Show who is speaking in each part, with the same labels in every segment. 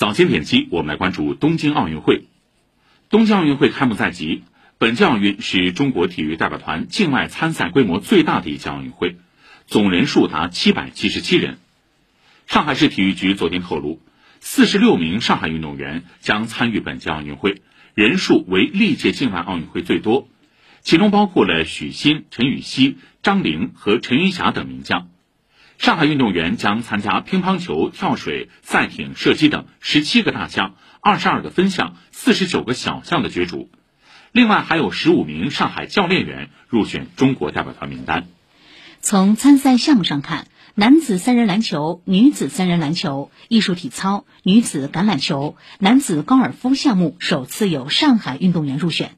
Speaker 1: 早间点击，我们来关注东京奥运会。东京奥运会开幕在即，本届奥运是中国体育代表团境外参赛规模最大的一届奥运会，总人数达七百七十七人。上海市体育局昨天透露，四十六名上海运动员将参与本届奥运会，人数为历届境外奥运会最多，其中包括了许昕、陈芋汐、张琳和陈云霞等名将。上海运动员将参加乒乓球、跳水、赛艇、射击等十七个大项、二十二个分项、四十九个小项的角逐。另外，还有十五名上海教练员入选中国代表团名单。
Speaker 2: 从参赛项目上看，男子三人篮球、女子三人篮球、艺术体操、女子橄榄球、男子高尔夫项目首次有上海运动员入选。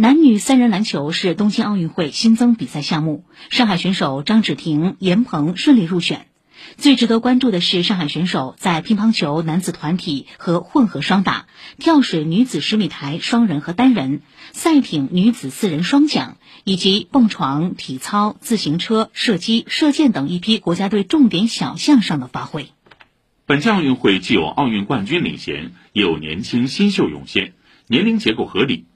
Speaker 2: 男女三人篮球是东京奥运会新增比赛项目，上海选手张芷婷、闫鹏顺利入选。最值得关注的是，上海选手在乒乓球男子团体和混合双打、跳水女子十米台双人和单人、赛艇女子四人双桨以及蹦床、体操、自行车、射击、射箭等一批国家队重点小项上的发挥。
Speaker 1: 本届奥运会既有奥运冠军领衔，也有年轻新秀涌现，年龄结构合理。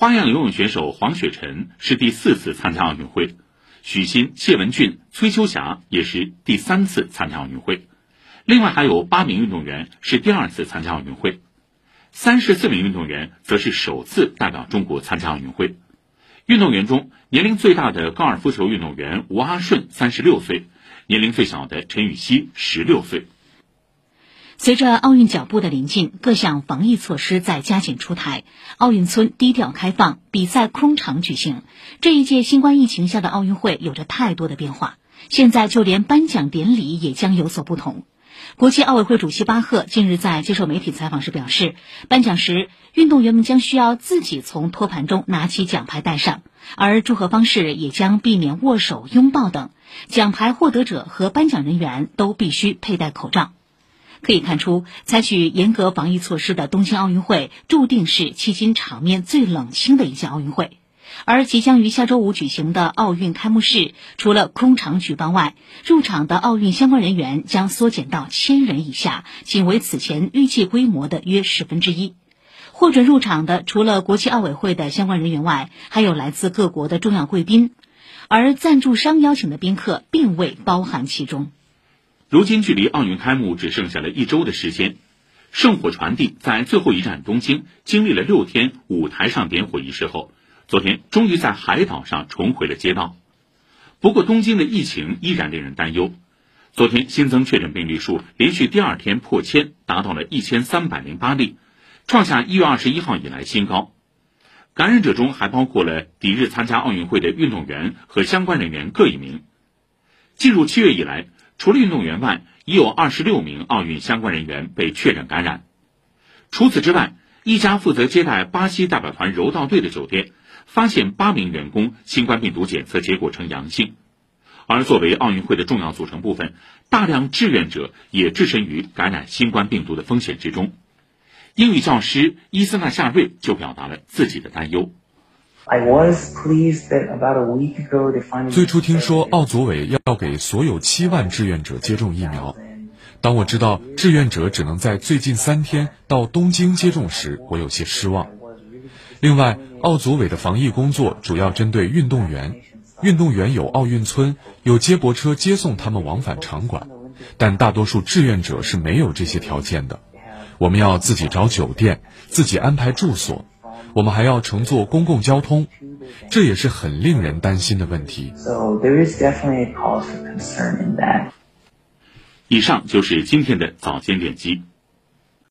Speaker 1: 花样游泳选手黄雪晨是第四次参加奥运会，许昕、谢文俊、崔秋霞也是第三次参加奥运会。另外还有八名运动员是第二次参加奥运会，三十四名运动员则是首次代表中国参加奥运会。运动员中年龄最大的高尔夫球运动员吴阿顺三十六岁，年龄最小的陈芋汐十六岁。
Speaker 2: 随着奥运脚步的临近，各项防疫措施在加紧出台。奥运村低调开放，比赛空场举行。这一届新冠疫情下的奥运会有着太多的变化，现在就连颁奖典礼也将有所不同。国际奥委会主席巴赫近日在接受媒体采访时表示，颁奖时运动员们将需要自己从托盘中拿起奖牌戴上，而祝贺方式也将避免握手、拥抱等。奖牌获得者和颁奖人员都必须佩戴口罩。可以看出，采取严格防疫措施的东京奥运会注定是迄今场面最冷清的一届奥运会。而即将于下周五举行的奥运开幕式，除了空场举办外，入场的奥运相关人员将缩减到千人以下，仅为此前预计规模的约十分之一。获准入场的，除了国际奥委会的相关人员外，还有来自各国的重要贵宾，而赞助商邀请的宾客并未包含其中。
Speaker 1: 如今距离奥运开幕只剩下了一周的时间，圣火传递在最后一站东京经历了六天舞台上点火仪式后，昨天终于在海岛上重回了街道。不过，东京的疫情依然令人担忧。昨天新增确诊病例数连续第二天破千，达到了一千三百零八例，创下一月二十一号以来新高。感染者中还包括了抵日参加奥运会的运动员和相关人员各一名。进入七月以来。除了运动员外，已有二十六名奥运相关人员被确诊感染。除此之外，一家负责接待巴西代表团柔道队的酒店发现八名员工新冠病毒检测结果呈阳性。而作为奥运会的重要组成部分，大量志愿者也置身于感染新冠病毒的风险之中。英语教师伊斯纳夏瑞就表达了自己的担忧。
Speaker 3: 最初听说奥组委要给所有七万志愿者接种疫苗，当我知道志愿者只能在最近三天到东京接种时，我有些失望。另外，奥组委的防疫工作主要针对运动员，运动员有奥运村，有接驳车接送他们往返场馆，但大多数志愿者是没有这些条件的，我们要自己找酒店，自己安排住所。我们还要乘坐公共交通，这也是很令人担心的问题。
Speaker 1: 以上就是今天的早间点击。